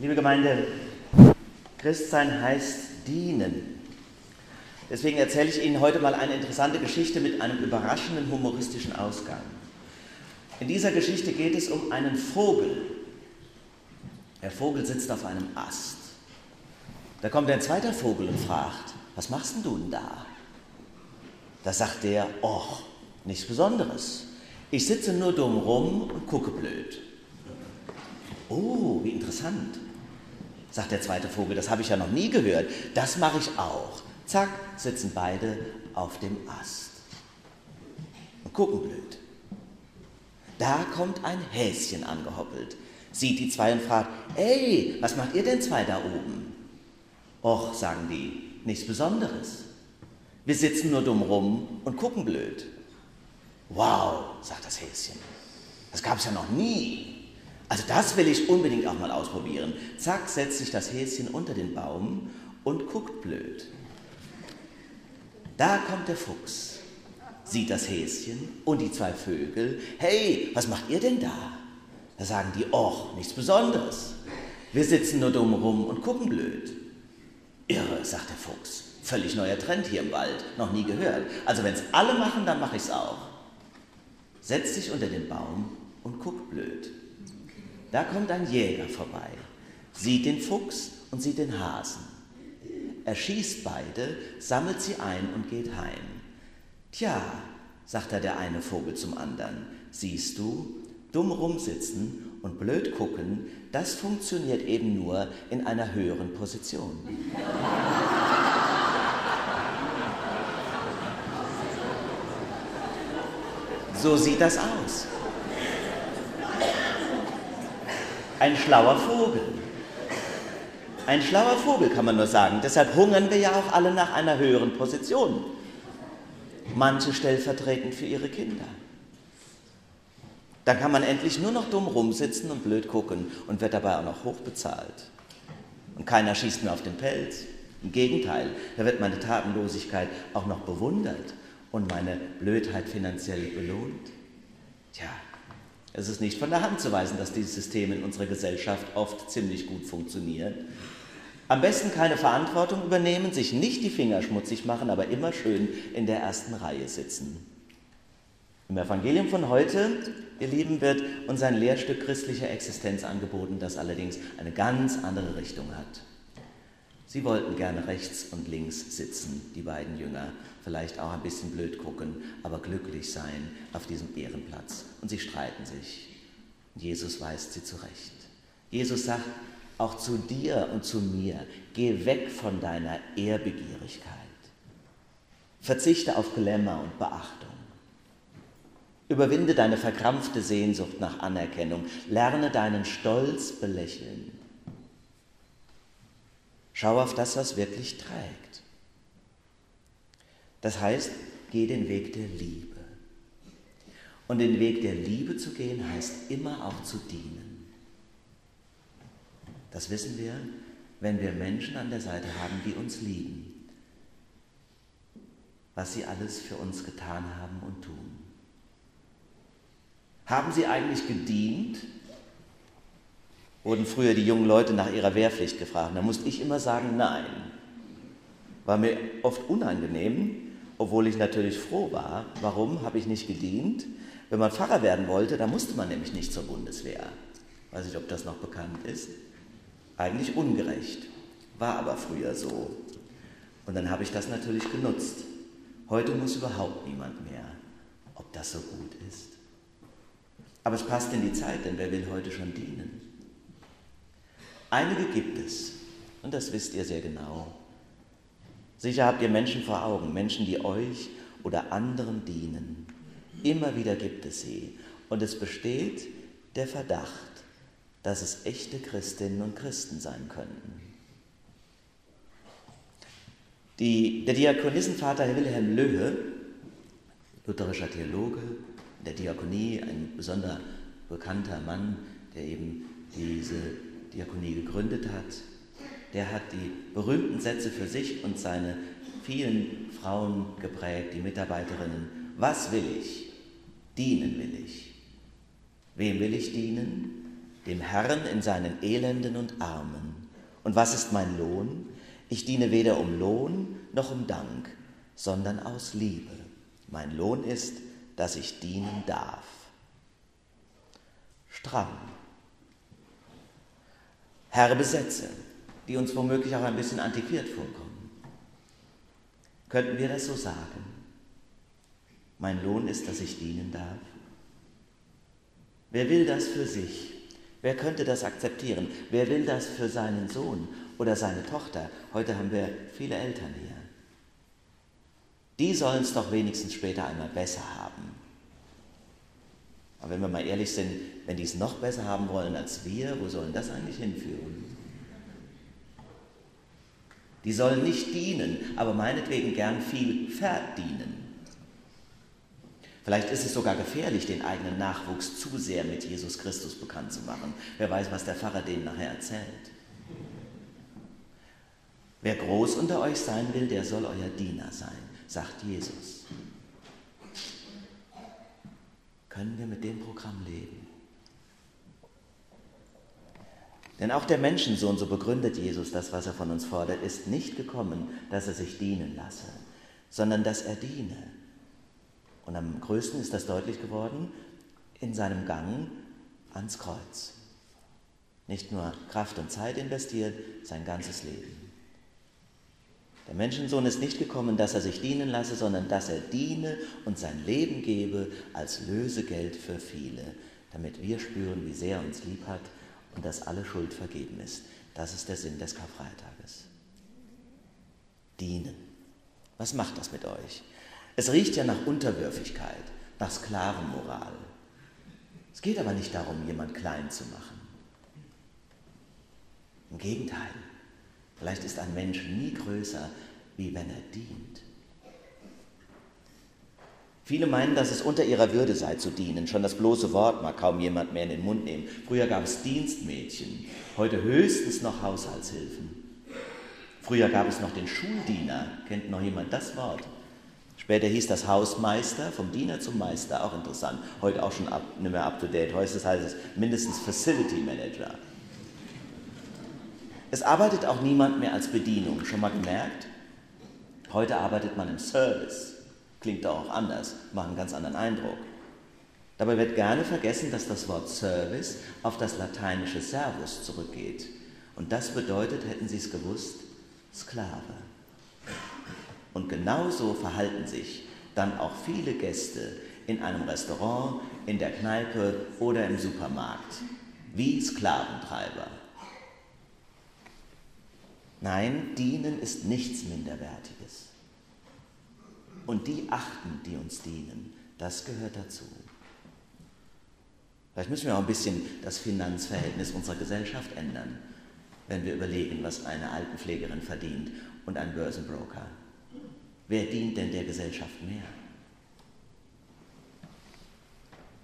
Liebe Gemeinde, Christsein heißt dienen. Deswegen erzähle ich Ihnen heute mal eine interessante Geschichte mit einem überraschenden humoristischen Ausgang. In dieser Geschichte geht es um einen Vogel. Der Vogel sitzt auf einem Ast. Da kommt ein zweiter Vogel und fragt, was machst denn du denn da? Da sagt der, och, nichts Besonderes. Ich sitze nur dumm rum und gucke blöd. Oh, wie interessant, sagt der zweite Vogel, das habe ich ja noch nie gehört. Das mache ich auch. Zack, sitzen beide auf dem Ast und gucken blöd. Da kommt ein Häschen angehoppelt, sieht die zwei und fragt, ey, was macht ihr denn zwei da oben? Och, sagen die, nichts Besonderes. Wir sitzen nur dumm rum und gucken blöd. Wow, sagt das Häschen, das gab es ja noch nie. Also das will ich unbedingt auch mal ausprobieren. Zack, setzt sich das Häschen unter den Baum und guckt blöd. Da kommt der Fuchs, sieht das Häschen und die zwei Vögel. Hey, was macht ihr denn da? Da sagen die, och, nichts Besonderes. Wir sitzen nur dumm rum und gucken blöd. Irre, sagt der Fuchs. Völlig neuer Trend hier im Wald, noch nie gehört. Also wenn es alle machen, dann mache ich es auch. Setzt sich unter den Baum und guckt blöd. Da kommt ein Jäger vorbei, sieht den Fuchs und sieht den Hasen. Er schießt beide, sammelt sie ein und geht heim. Tja, sagt da der eine Vogel zum anderen, siehst du, dumm rumsitzen und blöd gucken, das funktioniert eben nur in einer höheren Position. So sieht das aus. Ein schlauer Vogel. Ein schlauer Vogel kann man nur sagen. Deshalb hungern wir ja auch alle nach einer höheren Position. Manche stellvertretend für ihre Kinder. Dann kann man endlich nur noch dumm rumsitzen und blöd gucken und wird dabei auch noch hoch bezahlt. Und keiner schießt mir auf den Pelz. Im Gegenteil, da wird meine Tatenlosigkeit auch noch bewundert und meine Blödheit finanziell belohnt. Tja, es ist nicht von der Hand zu weisen, dass dieses System in unserer Gesellschaft oft ziemlich gut funktioniert. Am besten keine Verantwortung übernehmen, sich nicht die Finger schmutzig machen, aber immer schön in der ersten Reihe sitzen. Im Evangelium von heute, ihr Lieben, wird uns ein Lehrstück christlicher Existenz angeboten, das allerdings eine ganz andere Richtung hat. Sie wollten gerne rechts und links sitzen, die beiden Jünger, vielleicht auch ein bisschen blöd gucken, aber glücklich sein auf diesem Ehrenplatz. Und sie streiten sich. Jesus weist sie zurecht. Jesus sagt auch zu dir und zu mir, geh weg von deiner Ehrbegierigkeit. Verzichte auf Glamour und Beachtung. Überwinde deine verkrampfte Sehnsucht nach Anerkennung. Lerne deinen Stolz belächeln. Schau auf das, was wirklich trägt. Das heißt, geh den Weg der Liebe. Und den Weg der Liebe zu gehen heißt immer auch zu dienen. Das wissen wir, wenn wir Menschen an der Seite haben, die uns lieben, was sie alles für uns getan haben und tun. Haben sie eigentlich gedient? Wurden früher die jungen Leute nach ihrer Wehrpflicht gefragt. Da musste ich immer sagen, nein. War mir oft unangenehm, obwohl ich natürlich froh war. Warum habe ich nicht gedient? Wenn man Pfarrer werden wollte, dann musste man nämlich nicht zur Bundeswehr. Weiß nicht, ob das noch bekannt ist. Eigentlich ungerecht, war aber früher so. Und dann habe ich das natürlich genutzt. Heute muss überhaupt niemand mehr, ob das so gut ist. Aber es passt in die Zeit, denn wer will heute schon dienen? Einige gibt es, und das wisst ihr sehr genau. Sicher habt ihr Menschen vor Augen, Menschen, die euch oder anderen dienen. Immer wieder gibt es sie. Und es besteht der Verdacht, dass es echte Christinnen und Christen sein könnten. Die, der Diakonissenvater Wilhelm Löhe, lutherischer Theologe, der Diakonie ein besonder bekannter Mann, der eben diese Diakonie gegründet hat, der hat die berühmten Sätze für sich und seine vielen Frauen geprägt, die Mitarbeiterinnen. Was will ich? Dienen will ich. Wem will ich dienen? dem Herrn in seinen Elenden und Armen. Und was ist mein Lohn? Ich diene weder um Lohn noch um Dank, sondern aus Liebe. Mein Lohn ist, dass ich dienen darf. Stramm. Herbe Sätze, die uns womöglich auch ein bisschen antiquiert vorkommen. Könnten wir das so sagen? Mein Lohn ist, dass ich dienen darf. Wer will das für sich? Wer könnte das akzeptieren? Wer will das für seinen Sohn oder seine Tochter? Heute haben wir viele Eltern hier. Die sollen es doch wenigstens später einmal besser haben. Aber wenn wir mal ehrlich sind, wenn die es noch besser haben wollen als wir, wo sollen das eigentlich hinführen? Die sollen nicht dienen, aber meinetwegen gern viel verdienen. Vielleicht ist es sogar gefährlich, den eigenen Nachwuchs zu sehr mit Jesus Christus bekannt zu machen. Wer weiß, was der Pfarrer denen nachher erzählt. Wer groß unter euch sein will, der soll euer Diener sein, sagt Jesus. Können wir mit dem Programm leben? Denn auch der Menschensohn, so begründet Jesus das, was er von uns fordert, ist nicht gekommen, dass er sich dienen lasse, sondern dass er diene und am größten ist das deutlich geworden in seinem Gang ans Kreuz. Nicht nur Kraft und Zeit investiert, sein ganzes Leben. Der Menschensohn ist nicht gekommen, dass er sich dienen lasse, sondern dass er diene und sein Leben gebe als Lösegeld für viele, damit wir spüren, wie sehr er uns lieb hat und dass alle Schuld vergeben ist. Das ist der Sinn des Karfreitages. Dienen. Was macht das mit euch? Es riecht ja nach Unterwürfigkeit, nach Sklavenmoral. Es geht aber nicht darum, jemand klein zu machen. Im Gegenteil, vielleicht ist ein Mensch nie größer, wie wenn er dient. Viele meinen, dass es unter ihrer Würde sei zu dienen. Schon das bloße Wort mag kaum jemand mehr in den Mund nehmen. Früher gab es Dienstmädchen, heute höchstens noch Haushaltshilfen. Früher gab es noch den Schuldiener. Kennt noch jemand das Wort? Später hieß das Hausmeister, vom Diener zum Meister, auch interessant. Heute auch schon up, nicht mehr up to date. Heute heißt es mindestens Facility Manager. Es arbeitet auch niemand mehr als Bedienung. Schon mal gemerkt? Heute arbeitet man im Service. Klingt doch auch anders, macht einen ganz anderen Eindruck. Dabei wird gerne vergessen, dass das Wort Service auf das lateinische Servus zurückgeht. Und das bedeutet, hätten Sie es gewusst, Sklave. Und genauso verhalten sich dann auch viele Gäste in einem Restaurant, in der Kneipe oder im Supermarkt, wie Sklaventreiber. Nein, dienen ist nichts Minderwertiges. Und die achten, die uns dienen, das gehört dazu. Vielleicht müssen wir auch ein bisschen das Finanzverhältnis unserer Gesellschaft ändern, wenn wir überlegen, was eine Altenpflegerin verdient und ein Börsenbroker. Wer dient denn der Gesellschaft mehr?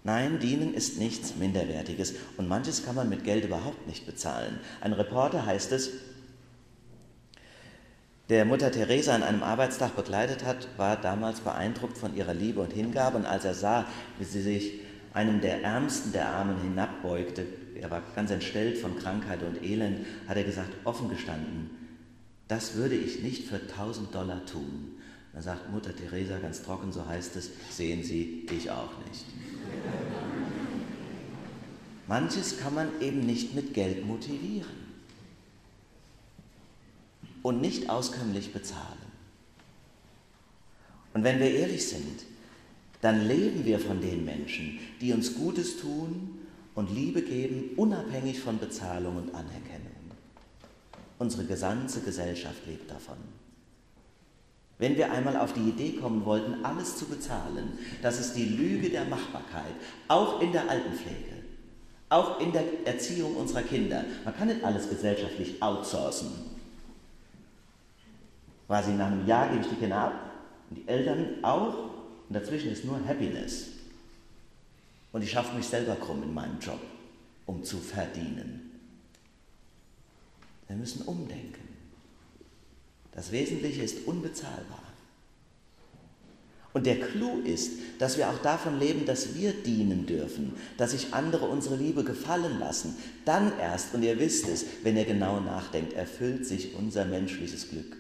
Nein, dienen ist nichts Minderwertiges und manches kann man mit Geld überhaupt nicht bezahlen. Ein Reporter heißt es, der Mutter Teresa an einem Arbeitstag begleitet hat, war damals beeindruckt von ihrer Liebe und Hingabe und als er sah, wie sie sich einem der Ärmsten der Armen hinabbeugte, er war ganz entstellt von Krankheit und Elend, hat er gesagt, offen gestanden, das würde ich nicht für 1000 Dollar tun. Dann sagt Mutter Teresa ganz trocken, so heißt es, sehen Sie, ich auch nicht. Manches kann man eben nicht mit Geld motivieren und nicht auskömmlich bezahlen. Und wenn wir ehrlich sind, dann leben wir von den Menschen, die uns Gutes tun und Liebe geben, unabhängig von Bezahlung und Anerkennung. Unsere gesamte Gesellschaft lebt davon. Wenn wir einmal auf die Idee kommen wollten, alles zu bezahlen, das ist die Lüge der Machbarkeit, auch in der Altenpflege, auch in der Erziehung unserer Kinder. Man kann nicht alles gesellschaftlich outsourcen. Quasi nach einem Jahr gebe ich die Kinder ab und die Eltern auch und dazwischen ist nur Happiness. Und ich schaffe mich selber krumm in meinem Job, um zu verdienen. Wir müssen umdenken. Das Wesentliche ist unbezahlbar. Und der Clou ist, dass wir auch davon leben, dass wir dienen dürfen, dass sich andere unsere Liebe gefallen lassen. Dann erst, und ihr wisst es, wenn ihr genau nachdenkt, erfüllt sich unser menschliches Glück.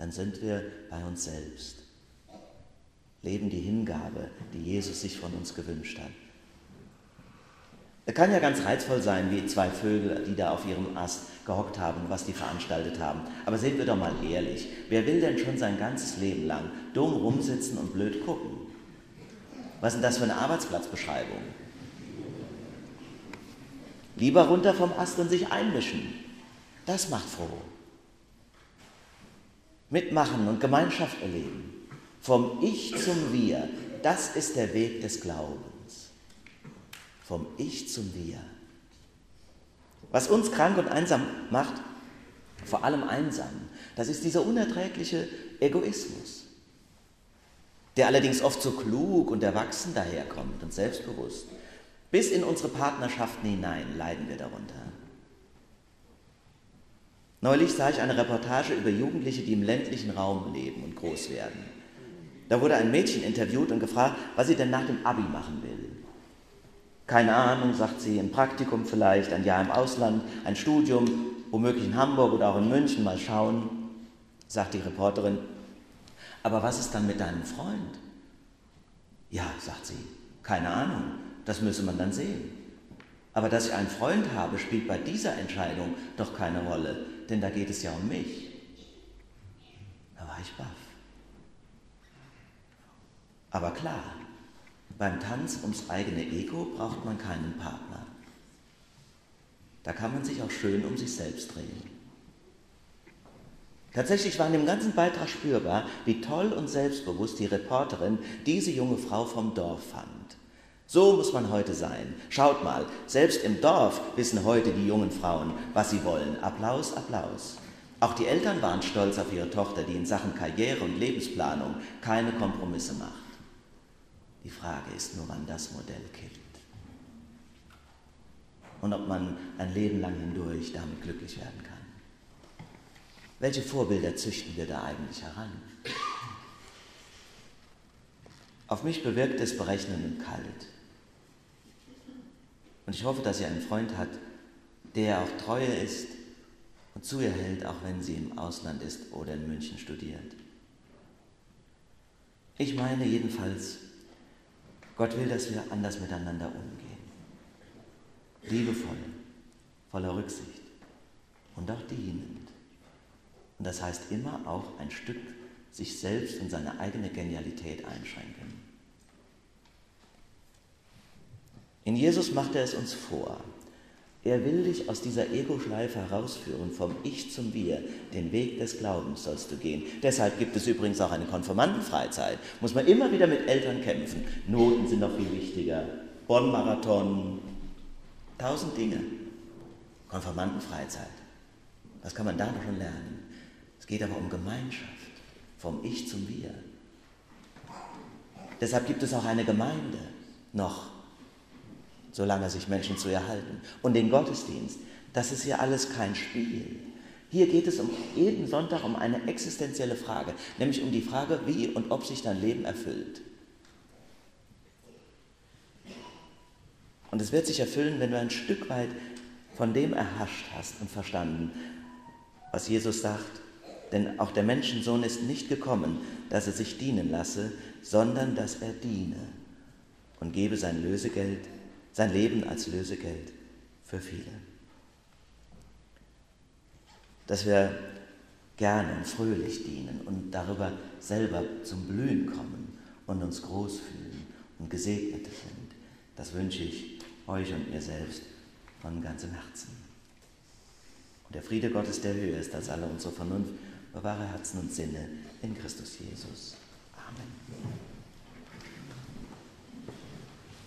Dann sind wir bei uns selbst, leben die Hingabe, die Jesus sich von uns gewünscht hat. Es kann ja ganz reizvoll sein, wie zwei Vögel, die da auf ihrem Ast gehockt haben, was die veranstaltet haben. Aber sehen wir doch mal ehrlich, wer will denn schon sein ganzes Leben lang dumm rumsitzen und blöd gucken? Was ist denn das für eine Arbeitsplatzbeschreibung? Lieber runter vom Ast und sich einmischen. Das macht froh. Mitmachen und Gemeinschaft erleben. Vom Ich zum Wir, das ist der Weg des Glaubens vom Ich zum Wir. Was uns krank und einsam macht, vor allem einsam, das ist dieser unerträgliche Egoismus, der allerdings oft so klug und erwachsen daherkommt und selbstbewusst. Bis in unsere Partnerschaften hinein leiden wir darunter. Neulich sah ich eine Reportage über Jugendliche, die im ländlichen Raum leben und groß werden. Da wurde ein Mädchen interviewt und gefragt, was sie denn nach dem Abi machen will. Keine Ahnung, sagt sie, ein Praktikum vielleicht, ein Jahr im Ausland, ein Studium, womöglich in Hamburg oder auch in München, mal schauen, sagt die Reporterin. Aber was ist dann mit deinem Freund? Ja, sagt sie, keine Ahnung, das müsse man dann sehen. Aber dass ich einen Freund habe, spielt bei dieser Entscheidung doch keine Rolle, denn da geht es ja um mich. Da war ich baff. Aber klar, beim Tanz ums eigene Ego braucht man keinen Partner. Da kann man sich auch schön um sich selbst drehen. Tatsächlich war in dem ganzen Beitrag spürbar, wie toll und selbstbewusst die Reporterin diese junge Frau vom Dorf fand. So muss man heute sein. Schaut mal, selbst im Dorf wissen heute die jungen Frauen, was sie wollen. Applaus, Applaus. Auch die Eltern waren stolz auf ihre Tochter, die in Sachen Karriere und Lebensplanung keine Kompromisse macht. Die Frage ist nur, wann das Modell kippt. Und ob man ein Leben lang hindurch damit glücklich werden kann. Welche Vorbilder züchten wir da eigentlich heran? Auf mich bewirkt es berechnend und kalt. Und ich hoffe, dass sie einen Freund hat, der auch treue ist und zu ihr hält, auch wenn sie im Ausland ist oder in München studiert. Ich meine jedenfalls, Gott will, dass wir anders miteinander umgehen. Liebevoll, voller Rücksicht und auch dienend. Und das heißt immer auch ein Stück sich selbst und seine eigene Genialität einschränken. In Jesus macht er es uns vor. Er will dich aus dieser Ego-Schleife herausführen, vom Ich zum Wir. Den Weg des Glaubens sollst du gehen. Deshalb gibt es übrigens auch eine Konfirmandenfreizeit. Muss man immer wieder mit Eltern kämpfen. Noten sind noch viel wichtiger. Bonn-Marathon, tausend Dinge. Konfirmandenfreizeit. Was kann man da noch schon lernen? Es geht aber um Gemeinschaft, vom Ich zum Wir. Deshalb gibt es auch eine Gemeinde noch solange sich Menschen zu ihr halten. Und den Gottesdienst, das ist ja alles kein Spiel. Hier geht es um jeden Sonntag um eine existenzielle Frage, nämlich um die Frage, wie und ob sich dein Leben erfüllt. Und es wird sich erfüllen, wenn du ein Stück weit von dem erhascht hast und verstanden, was Jesus sagt. Denn auch der Menschensohn ist nicht gekommen, dass er sich dienen lasse, sondern dass er diene und gebe sein Lösegeld sein Leben als Lösegeld für viele. Dass wir gerne und fröhlich dienen und darüber selber zum Blühen kommen und uns groß fühlen und gesegnet sind, das wünsche ich euch und mir selbst von ganzem Herzen. Und der Friede Gottes, der höher ist als alle unsere Vernunft, bewahre Herzen und Sinne in Christus Jesus. Amen.